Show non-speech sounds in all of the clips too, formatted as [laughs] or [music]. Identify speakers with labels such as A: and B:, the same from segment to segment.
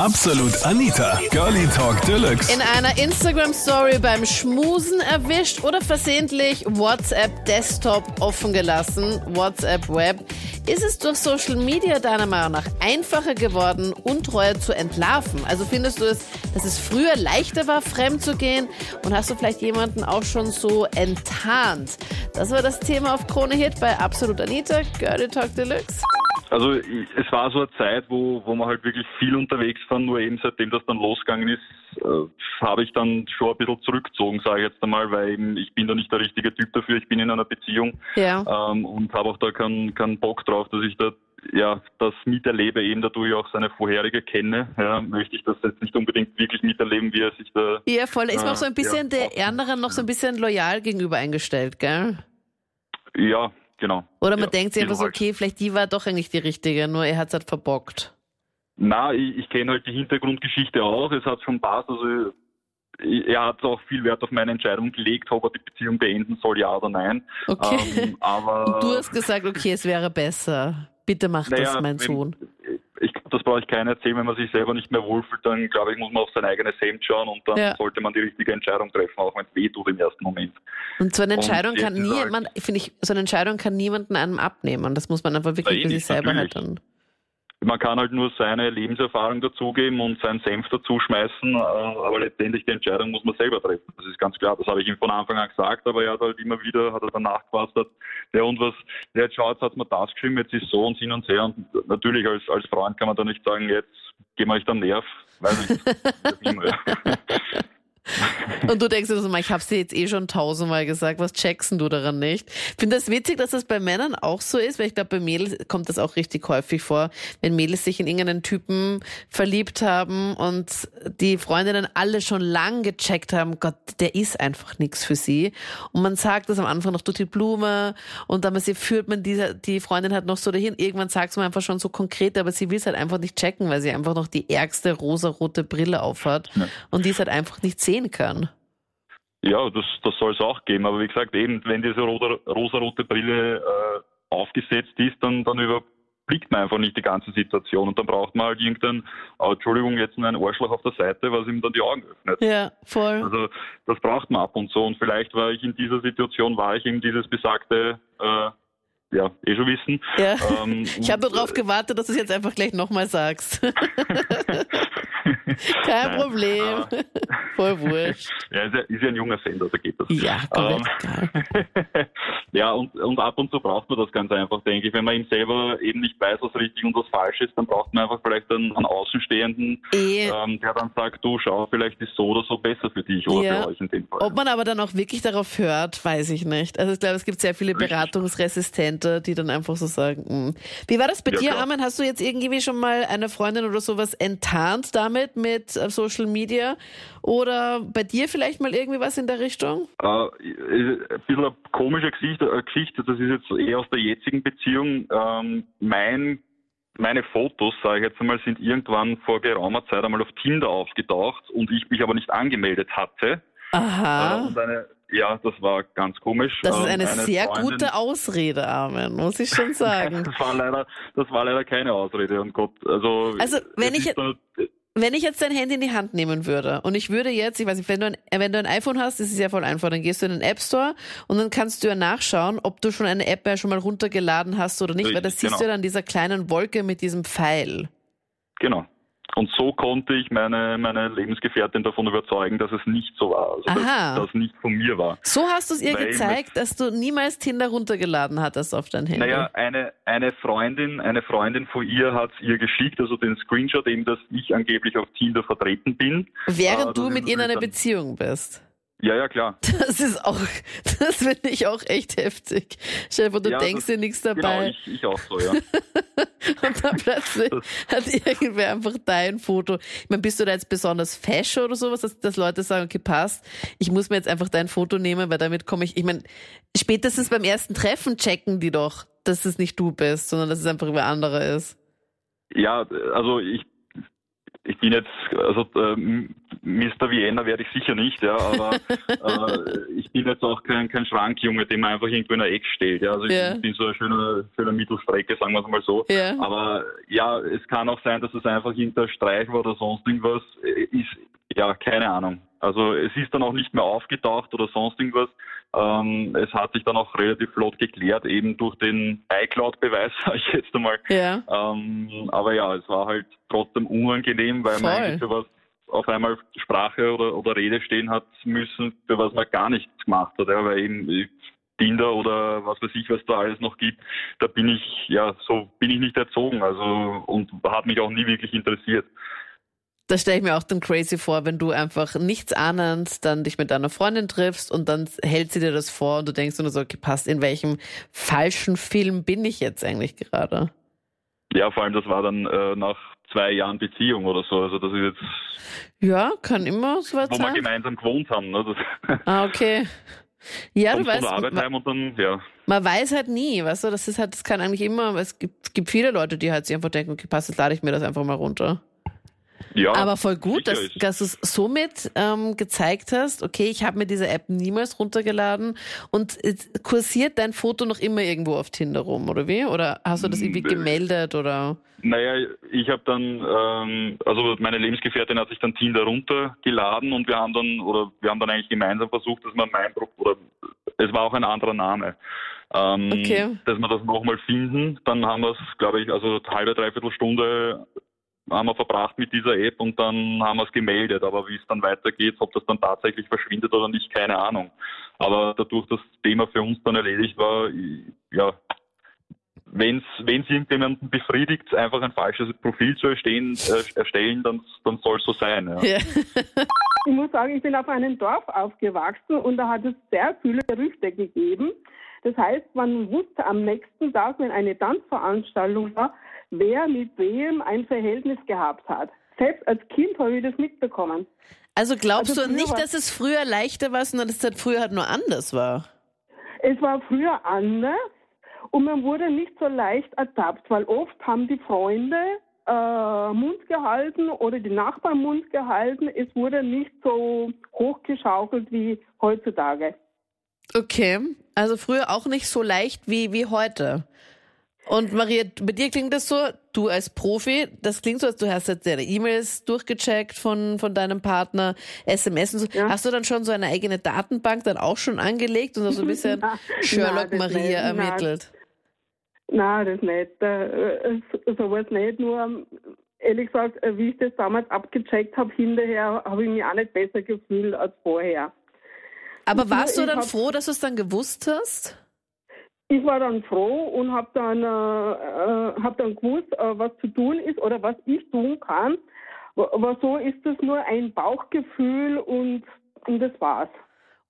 A: Absolut Anita, Girlie Talk Deluxe.
B: In einer Instagram-Story beim Schmusen erwischt oder versehentlich WhatsApp Desktop offen gelassen, WhatsApp Web. Ist es durch Social Media deiner Meinung nach einfacher geworden, Untreue zu entlarven? Also findest du es, dass es früher leichter war, fremd zu gehen? Und hast du vielleicht jemanden auch schon so enttarnt? Das war das Thema auf Krone Hit bei Absolut Anita, Girlie Talk Deluxe.
C: Also es war so eine Zeit, wo, wo wir halt wirklich viel unterwegs waren, nur eben seitdem das dann losgegangen ist, äh, habe ich dann schon ein bisschen zurückgezogen, sage ich jetzt einmal, weil eben ich bin da nicht der richtige Typ dafür, ich bin in einer Beziehung
B: Ja.
C: ähm, und habe auch da keinen keinen Bock drauf, dass ich da ja das miterlebe, eben dadurch auch seine vorherige kenne, ja, möchte ich das jetzt nicht unbedingt wirklich miterleben, wie er sich da
B: Ja, voll. Ist man auch so ein bisschen
C: ja.
B: der anderen noch so ein bisschen loyal gegenüber eingestellt, gell?
C: ja, genau.
B: Oder man
C: ja,
B: denkt sich einfach so,
C: halt.
B: okay, vielleicht die war doch eigentlich die richtige, nur er hat's halt verbockt.
C: Na, ich, ich kenne halt die Hintergrundgeschichte auch. Es hat schon passt. Also er hat auch viel Wert auf meine Entscheidung gelegt, ob er die Beziehung beenden soll, ja oder nein.
B: Okay.
C: Ähm, aber [laughs]
B: du hast gesagt, okay, es wäre besser. Bitte mach das,
C: naja,
B: mein
C: wenn-
B: Sohn.
C: Ich glaube, das brauche ich keinen erzählen, wenn man sich selber nicht mehr wohlfühlt, dann glaube ich, muss man auf sein eigenes Hemd schauen und dann
B: Ja.
C: sollte man die richtige Entscheidung treffen, auch wenn es weh tut im ersten Moment.
B: Und so eine Entscheidung kann
C: halt-
B: niemand, finde ich, so eine Entscheidung kann niemanden einem abnehmen. Das muss man einfach wirklich für sich selber halt
C: natürlich.
B: dann.
C: Man kann halt nur seine Lebenserfahrung dazugeben und seinen Senf dazuschmeißen, äh, aber letztendlich die Entscheidung muss man selber treffen. Das ist ganz klar. Das habe ich ihm von Anfang an gesagt, aber er hat halt immer wieder, hat er dann nachgefasst, ja und was, ja, jetzt schaut, jetzt hat man das geschrieben, jetzt ist so und hin und her und natürlich als, als Freund kann man da nicht sagen, jetzt gehen wir euch den Nerv, weiß nicht. [laughs]
B: Und du denkst dir so, mal, ich hab's dir jetzt eh schon tausendmal gesagt, was checkst denn du daran nicht? Ich finde das witzig, dass das bei Männern auch so ist, weil ich glaube, bei Mädels kommt das auch richtig häufig vor, wenn Mädels sich in irgendeinen Typen verliebt haben und die Freundinnen alle schon lang gecheckt haben, Gott, der ist einfach nichts für sie. Und man sagt das am Anfang noch durch die Blume und dann sie führt man diese, die Freundin halt noch so dahin. Irgendwann sagt man einfach schon so konkret, aber sie will es halt einfach nicht checken, weil sie einfach noch die ärgste rosarote Brille aufhat
C: Ja.
B: und die es halt einfach nicht sehen kann.
C: Ja, das, das soll es auch geben. Aber wie gesagt, eben, wenn diese rosa, rosarote Brille äh, aufgesetzt ist, dann, dann überblickt man einfach nicht die ganze Situation. Und dann braucht man halt irgendein, oh, Entschuldigung, jetzt ein Arschloch auf der Seite, was ihm dann die Augen öffnet.
B: Ja, voll.
C: Also das braucht man ab und so. Und vielleicht war ich in dieser Situation, war ich eben dieses besagte, äh, ja, eh schon wissen.
B: Ja.
C: Ähm,
B: Ich habe darauf gewartet, dass du es jetzt einfach gleich nochmal sagst. [laughs] [laughs] [laughs] Kein
C: Nein.
B: Problem. [laughs] Voll wurscht. [laughs]
C: Ja, ist ja, ist ja ein junger Sender, da geht das.
B: Ja, komplett
C: Ähm, ja, und, und ab und zu braucht man das ganz einfach, denke ich. Wenn man ihm selber eben nicht weiß, was richtig und was falsch ist, dann braucht man einfach vielleicht einen, einen Außenstehenden,
B: Eh,
C: ähm, der dann sagt, du schau, vielleicht ist so oder so besser für dich oder
B: Ja.
C: für euch in dem Fall.
B: ob man aber dann auch wirklich darauf hört, weiß ich nicht. Also ich glaube, es gibt sehr viele
C: Richtig.
B: Beratungsresistente, die dann einfach so sagen, mm. wie war das bei
C: Ja,
B: dir,
C: klar.
B: Armin? Hast du jetzt irgendwie schon mal eine Freundin oder sowas enttarnt damit mit äh, Social Media? Oder bei dir vielleicht mal irgendwie was in der Richtung?
C: Äh, ein bisschen eine komische Geschichte, äh, Geschichte, das ist jetzt eher aus der jetzigen Beziehung. Ähm, mein, meine Fotos, sage ich jetzt einmal, sind irgendwann vor geraumer Zeit einmal auf Tinder aufgetaucht und ich mich aber nicht angemeldet hatte. Äh,
B: Aha.
C: und eine, ja, das war ganz komisch.
B: Das ist
C: Ähm,
B: eine sehr
C: Freundin-
B: gute Ausrede, Armin, muss ich schon [laughs] sagen.
C: Das war leider, das war leider keine Ausrede und Gott, also.
B: Also, wenn ich
C: ist
B: Wenn ich jetzt dein Handy in die Hand nehmen würde und ich würde jetzt, ich weiß nicht, wenn du ein, wenn du ein iPhone hast, ist es ja voll einfach, dann gehst du in den App Store und dann kannst du ja nachschauen, ob du schon eine App ja schon mal runtergeladen hast oder nicht, weil das
C: Richtig,
B: siehst
C: genau.
B: du ja an dieser kleinen Wolke mit diesem Pfeil.
C: Genau. Und so konnte ich meine, meine Lebensgefährtin davon überzeugen, dass es nicht so war. Also
B: Aha.
C: dass das nicht von mir war.
B: So hast du es ihr
C: Weil
B: gezeigt, dass du niemals Tinder runtergeladen hattest auf dein Handy.
C: Naja, eine, eine Freundin, eine Freundin von ihr hat es ihr geschickt, also den Screenshot eben, dass ich angeblich auf Tinder vertreten bin.
B: Während
C: Ah,
B: du mit ihr in einer Beziehung bist.
C: Ja, ja, klar.
B: Das ist auch, [laughs] das finde ich auch echt heftig. Stell dir du
C: Ja,
B: denkst
C: das-
B: dir nichts
C: Genau,
B: dabei.
C: ich, ich auch so, ja. [laughs]
B: Und dann plötzlich hat irgendwer einfach dein Foto. Ich meine, bist du da jetzt besonders fesch oder sowas, dass, dass Leute sagen, okay, passt, ich muss mir jetzt einfach dein Foto nehmen, weil damit komme ich. Ich meine, spätestens beim ersten Treffen checken die doch, dass es nicht du bist, sondern dass es einfach wer andere ist.
C: Ja, also ich, ich bin jetzt, also ähm, Mr. Vienna werde ich sicher nicht, ja, aber [laughs] äh, ich bin jetzt auch kein, kein Schrankjunge, den man einfach irgendwo in ein Eck stellt. Ja. Also ich
B: Ja.
C: bin so eine schöne, schöne Mittelstrecke, sagen wir es mal so.
B: Ja.
C: Aber ja, es kann auch sein, dass es einfach irgendein Streich war oder sonst irgendwas. Äh, Ist, ja, keine Ahnung. Also es ist dann auch nicht mehr aufgetaucht oder sonst irgendwas. Ähm, es hat sich dann auch relativ flott geklärt, eben durch den iCloud-Beweis, [laughs] sage ich jetzt einmal.
B: Ja.
C: Ähm, aber ja, es war halt trotzdem unangenehm, weil man
B: Voll.
C: eigentlich für was auf einmal Sprache oder, oder Rede stehen hat müssen, für was man gar nichts gemacht hat. Ja, weil eben Tinder oder was weiß ich, was da alles noch gibt, da bin ich, ja, so bin ich nicht erzogen. Also und hat mich auch nie wirklich interessiert.
B: Das stelle ich mir auch dann crazy vor, wenn du einfach nichts ahnend dann dich mit deiner Freundin triffst und dann hält sie dir das vor und du denkst nur so, okay, passt, in welchem falschen Film bin ich jetzt eigentlich gerade?
C: Ja, vor allem das war dann äh, nach zwei Jahren Beziehung oder so. Also das ist jetzt,
B: Ja, kann immer so weit
C: wo wir
B: sein.
C: gemeinsam gewohnt haben. Ne? [laughs]
B: Ah, okay. Ja, du weißt, man,
C: dann, ja.
B: man weiß halt nie, weißt du, das ist halt, das kann eigentlich immer, es gibt, es gibt viele Leute, die halt sich einfach denken, okay, passt, jetzt lade ich mir das einfach mal runter.
C: Ja
B: Aber voll gut, dass, dass du es somit ähm, gezeigt hast, okay, ich habe mir diese App niemals runtergeladen und kursiert dein Foto noch immer irgendwo auf Tinder rum, oder wie? Oder hast du das irgendwie gemeldet oder?
C: Naja, ich habe dann, ähm, also meine Lebensgefährtin hat sich dann Tinder runtergeladen und wir haben dann, oder wir haben dann eigentlich gemeinsam versucht, dass man mein oder es war auch ein anderer Name, ähm,
B: Okay.
C: dass wir das nochmal finden. Dann haben wir es, glaube ich, also halbe, dreiviertel Stunde haben wir verbracht mit dieser App und dann haben wir es gemeldet. Aber wie es dann weitergeht, ob das dann tatsächlich verschwindet oder nicht, keine Ahnung. Aber dadurch, dass das Thema für uns dann erledigt war, ja, wenn es irgendjemanden befriedigt, einfach ein falsches Profil zu erstehen, äh, erstellen, dann, dann soll es so sein. Ja.
B: Ja.
D: Ich muss sagen, ich bin auf einem Dorf aufgewachsen und da hat es sehr viele Gerüchte gegeben. Das heißt, man wusste am nächsten Tag, wenn eine Tanzveranstaltung war, wer mit wem ein Verhältnis gehabt hat. Selbst als Kind habe ich das mitbekommen.
B: Also glaubst
D: Also
B: du nicht, dass es früher leichter war, sondern dass es halt früher halt nur anders war?
D: Es war früher anders und man wurde nicht so leicht ertappt, weil oft haben die Freunde äh, Mund gehalten oder die Nachbarn Mund gehalten. Es wurde nicht so hochgeschaukelt wie heutzutage.
B: Okay, also früher auch nicht so leicht wie, wie heute. Und Maria, bei dir klingt das so, du als Profi, das klingt so, als du hast jetzt deine E-Mails durchgecheckt von, von deinem Partner, SMS und so.
D: Ja.
B: Hast du dann schon so eine eigene Datenbank dann auch schon angelegt und so ein bisschen [laughs]
D: Na,
B: Sherlock
D: na,
B: Maria
D: nicht.
B: Ermittelt?
D: Nein, das nicht. Äh, äh, sowas nicht. Nur, ähm, ehrlich gesagt, äh, wie ich das damals abgecheckt habe, hinterher habe ich mich auch nicht besser gefühlt als vorher.
B: Aber
D: Ich-
B: warst du dann
D: hab-
B: froh, dass du es dann gewusst hast?
D: Ich war dann froh und habe dann, äh, äh, hab dann gewusst, äh, was zu tun ist oder was ich tun kann. Aber so ist es nur ein Bauchgefühl und, und das war's.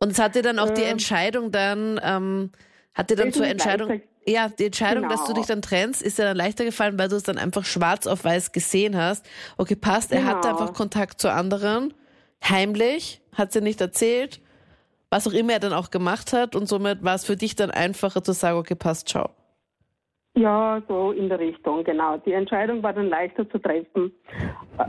B: Und es hat dir dann auch die
D: Ähm,
B: Entscheidung dann, ähm, hat dir dann zur Entscheidung,
D: leichter-
B: ja, die Entscheidung, dass du
D: Genau.
B: dich dann trennst, ist dir dann leichter gefallen, weil du es dann einfach schwarz auf weiß gesehen hast. Okay, passt, er hatte
D: Genau.
B: einfach Kontakt zu anderen, heimlich, hat sie nicht erzählt, was auch immer er dann auch gemacht hat und somit war es für dich dann einfacher zu sagen, okay, passt, ciao.
D: Ja, so in der Richtung, genau. Die Entscheidung war dann leichter zu treffen.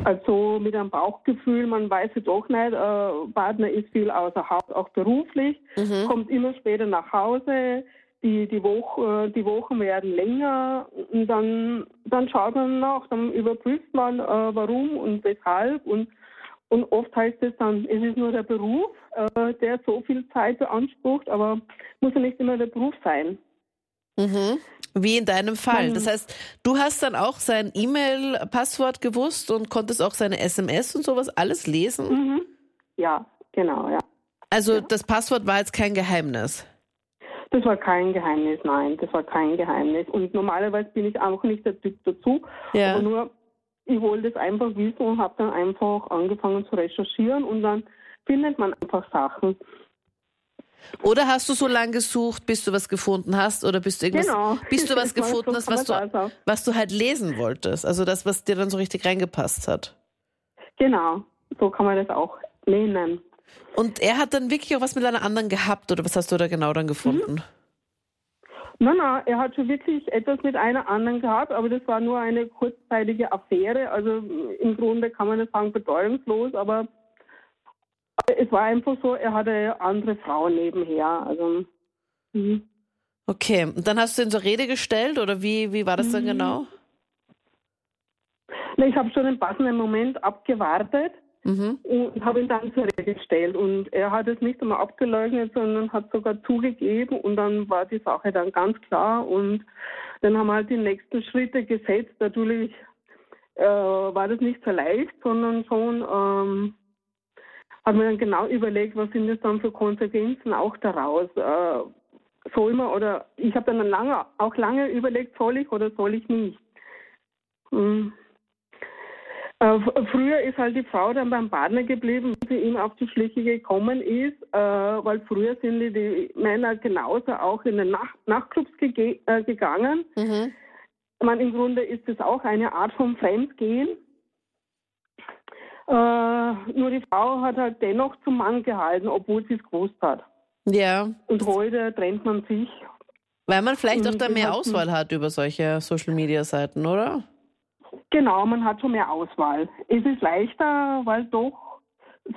D: Also mit einem Bauchgefühl, man weiß ja doch nicht, äh, Partner ist viel außer Haus, auch beruflich,
B: Mhm.
D: kommt immer später nach Hause, die, die, Woche, die Wochen werden länger und dann, dann schaut man nach, dann überprüft man, äh, warum und weshalb und, und oft heißt es dann, es ist nur der Beruf, äh, der so viel Zeit beansprucht, aber muss ja nicht immer der Beruf sein.
B: Mhm. Wie in deinem Fall. Das heißt, du hast dann auch sein E-Mail-Passwort gewusst und konntest auch seine SMS und sowas alles lesen?
D: Mhm. Ja, genau, ja.
B: Also das Passwort war jetzt kein Geheimnis.
D: Das war kein Geheimnis, nein, das war kein Geheimnis. Und normalerweise bin ich auch nicht der Typ dazu,
B: Ja.
D: aber nur, ich wollte es einfach wissen und habe dann einfach angefangen zu recherchieren und dann findet man einfach Sachen.
B: Oder hast du so lange gesucht, bis du was gefunden hast? Oder bist du irgendwas,
D: Genau.
B: bis du was [laughs] gefunden hast, was du, was du halt lesen wolltest? Also das, was dir dann so richtig reingepasst hat.
D: Genau, so kann man das auch nennen.
B: Und er hat dann wirklich auch was mit einer anderen gehabt, oder was hast du da genau dann gefunden?
D: Nein, nein, er hat schon wirklich etwas mit einer anderen gehabt, aber das war nur eine kurzzeitige Affäre. Also im Grunde kann man nicht sagen bedeutungslos, aber Es war einfach so, er hatte andere Frauen nebenher. Also, mhm.
B: Okay, und dann hast du ihn zur Rede gestellt oder wie, wie war das dann genau?
D: Na, ich habe schon einen passenden Moment abgewartet
B: Mhm.
D: und habe ihn dann zur Rede gestellt. Und er hat es nicht einmal abgeleugnet, sondern hat sogar zugegeben. Und dann war die Sache dann ganz klar. Und dann haben wir halt die nächsten Schritte gesetzt. Natürlich äh, war das nicht so leicht, sondern schon ähm, hat man dann genau überlegt, was sind das dann für Konsequenzen auch daraus. Äh, soll man oder ich habe dann lange, auch lange überlegt, soll ich oder soll ich nicht. Mhm. Äh, früher ist halt die Frau dann beim Partner geblieben, wie sie ihm auf die Schliche gekommen ist, äh, weil früher sind die, die Männer genauso auch in den Nacht Nachtclubs gege äh, gegangen.
B: Mhm.
D: Meine, im Grunde ist es auch eine Art von Fremdgehen. Nur die Frau hat halt dennoch zum Mann gehalten, obwohl sie es gewusst hat.
B: Ja,
D: Und heute trennt man sich.
B: weil man vielleicht auch da mehr Auswahl hat über solche Social Media Seiten, oder?
D: Genau, man hat schon mehr Auswahl. Es ist leichter, weil doch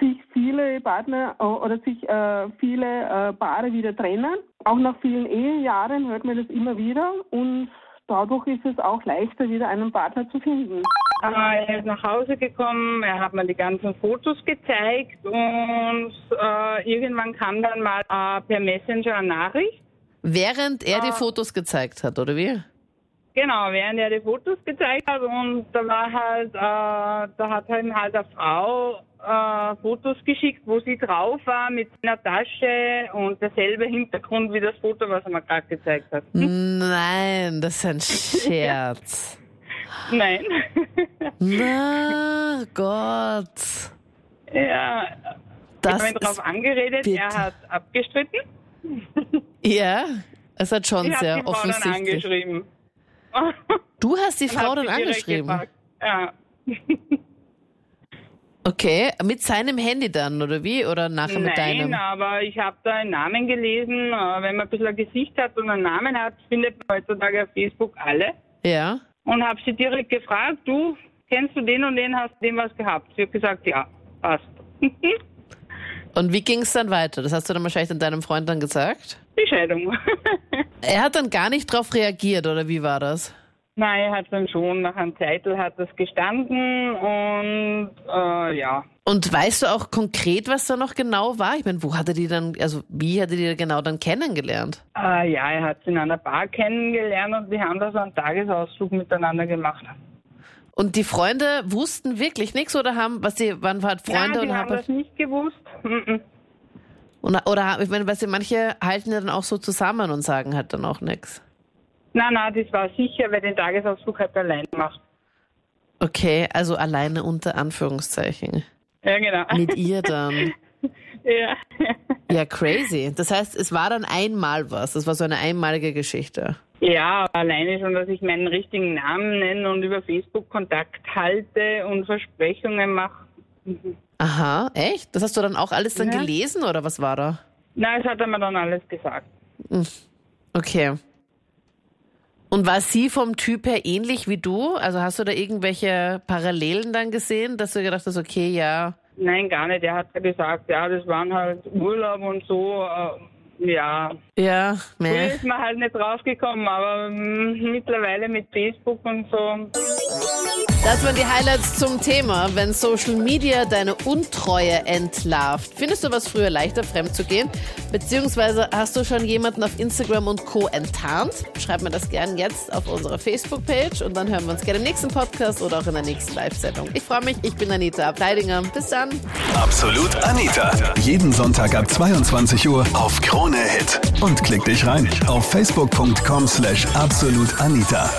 D: sich viele Partner äh, oder sich äh, viele äh, Paare wieder trennen. Auch nach vielen Ehejahren hört man das immer wieder und dadurch ist es auch leichter, wieder einen Partner zu finden.
E: Äh, Er ist nach Hause gekommen, er hat mir die ganzen Fotos gezeigt und äh, irgendwann kam dann mal äh, per Messenger eine Nachricht.
B: Während er die
E: Ah.
B: Fotos gezeigt hat, oder wie?
E: Genau, während er die Fotos gezeigt hat und da war halt, äh, da hat ihm halt eine Frau äh, Fotos geschickt, wo sie drauf war mit einer Tasche und derselbe Hintergrund wie das Foto, was er mir gerade gezeigt hat. [laughs]
B: Nein, das ist ein [laughs] Scherz.
E: Nein.
B: Na Gott.
E: ja, ich
B: Das
E: habe ihn darauf angeredet,
B: bitte-
E: er hat abgestritten.
B: ja, es hat schon
E: Ich habe
B: sehr
E: die Frau dann
B: offensichtlich.
E: angeschrieben.
B: Du hast die Frau dann angeschrieben.
E: gefragt. Ja. [laughs]
B: Okay, mit seinem Handy dann, oder wie? Oder nachher mit
E: Nein,
B: deinem?
E: aber ich habe da einen Namen gelesen. Äh, Wenn man ein bisschen ein Gesicht hat und einen Namen hat, findet man heutzutage auf Facebook alle.
B: Ja.
E: Und habe sie direkt gefragt, du, kennst du den und den, hast du dem was gehabt? Sie hat gesagt, ja, passt. [laughs]
B: Und wie ging es dann weiter? Das hast du dann wahrscheinlich dann deinem Freund dann gesagt?
E: Die Scheidung. [laughs]
B: Er hat dann gar nicht drauf reagiert, oder wie war das?
E: Nein, er hat dann schon nach einem Zeitel hat das gestanden und äh, ja.
B: Und weißt du auch konkret, was da noch genau war? Ich meine, wo hatte die dann, also wie hatte die genau dann kennengelernt?
E: Äh, ja, er hat sie in einer Bar kennengelernt und wir haben da so einen Tagesausflug miteinander gemacht.
B: Und die Freunde wussten wirklich nichts oder haben, was sie, waren halt Freunde
E: die
B: und
E: haben das nicht gewusst.
B: Und, oder ich meine, weißt du, manche halten ja dann auch so zusammen und sagen halt dann auch nichts.
E: Nein, nein, das war sicher, weil den Tagesausflug er allein gemacht.
B: Okay, also alleine unter Anführungszeichen.
E: Ja, genau.
B: Mit ihr dann. [laughs]
E: ja.
B: Ja, crazy. Das heißt, es war dann einmal was. Das war so eine einmalige Geschichte.
E: Ja, alleine schon, dass ich meinen richtigen Namen nenne und über Facebook Kontakt halte und Versprechungen mache.
B: Aha, echt? Das hast du dann auch alles dann
E: Ja.
B: gelesen oder was war da?
E: Nein, das hat er mir dann alles gesagt.
B: Okay. Und war sie vom Typ her ähnlich wie du? Also hast du da irgendwelche Parallelen dann gesehen, dass du gedacht hast, okay, ja.
E: Nein, gar nicht. Er hat gesagt, ja, das waren halt Urlaub und so. Ja,
B: Ja,
E: früher
B: meh.
E: ist man halt nicht draufgekommen, aber mm, mittlerweile mit Facebook und so.
B: Das waren die Highlights zum Thema, wenn Social Media deine Untreue entlarvt. Findest du was früher leichter, fremd zu gehen? Beziehungsweise hast du schon jemanden auf Instagram und Co. enttarnt? Schreib mir das gern jetzt auf unserer Facebook-Page und dann hören wir uns gerne im nächsten Podcast oder auch in der nächsten Live-Sendung. Ich freue mich, ich bin Anita Ableidinger. Bis dann.
A: Absolut Anita. Jeden Sonntag ab 22 Uhr auf Krone Hit. Und klick dich rein auf facebook.com slash absolutanita.